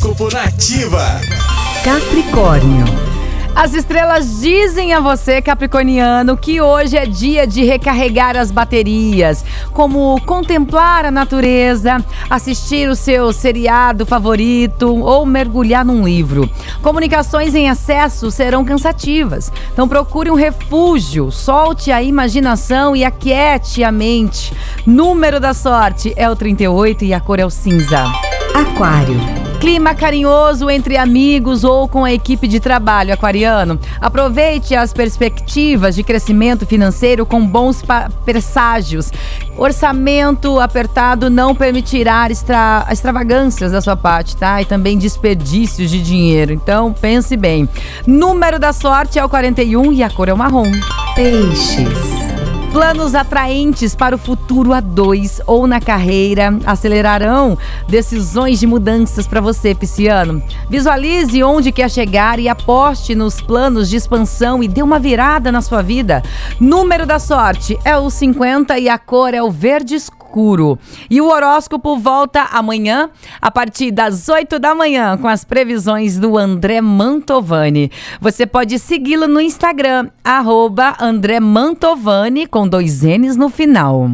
Horóscopo Nativa. Capricórnio. As estrelas dizem a você, Capricorniano, que hoje é dia de recarregar as baterias, como contemplar a natureza, assistir o seu seriado favorito ou mergulhar num livro. Comunicações em excesso serão cansativas, então procure um refúgio, solte a imaginação e aquiete a mente. Número da sorte é o 38 e a cor é o cinza. Aquário. Clima carinhoso entre amigos ou com a equipe de trabalho aquariano. Aproveite as perspectivas de crescimento financeiro com bons presságios. Orçamento apertado não permitirá extra extravagâncias da sua parte, tá? E também desperdícios de dinheiro. Então, pense bem. Número da sorte é o 41 e a cor é o marrom. Peixes. Planos atraentes para o futuro a dois ou na carreira acelerarão decisões de mudanças para você, Pisciano. Visualize onde quer chegar e aposte nos planos de expansão e dê uma virada na sua vida. Número da sorte é o 50 e a cor é o verde escuro. E o horóscopo volta amanhã, a partir das 8 da manhã, com as previsões do André Mantovani. Você pode segui-lo no Instagram, arroba André Mantovani, com dois N's no final.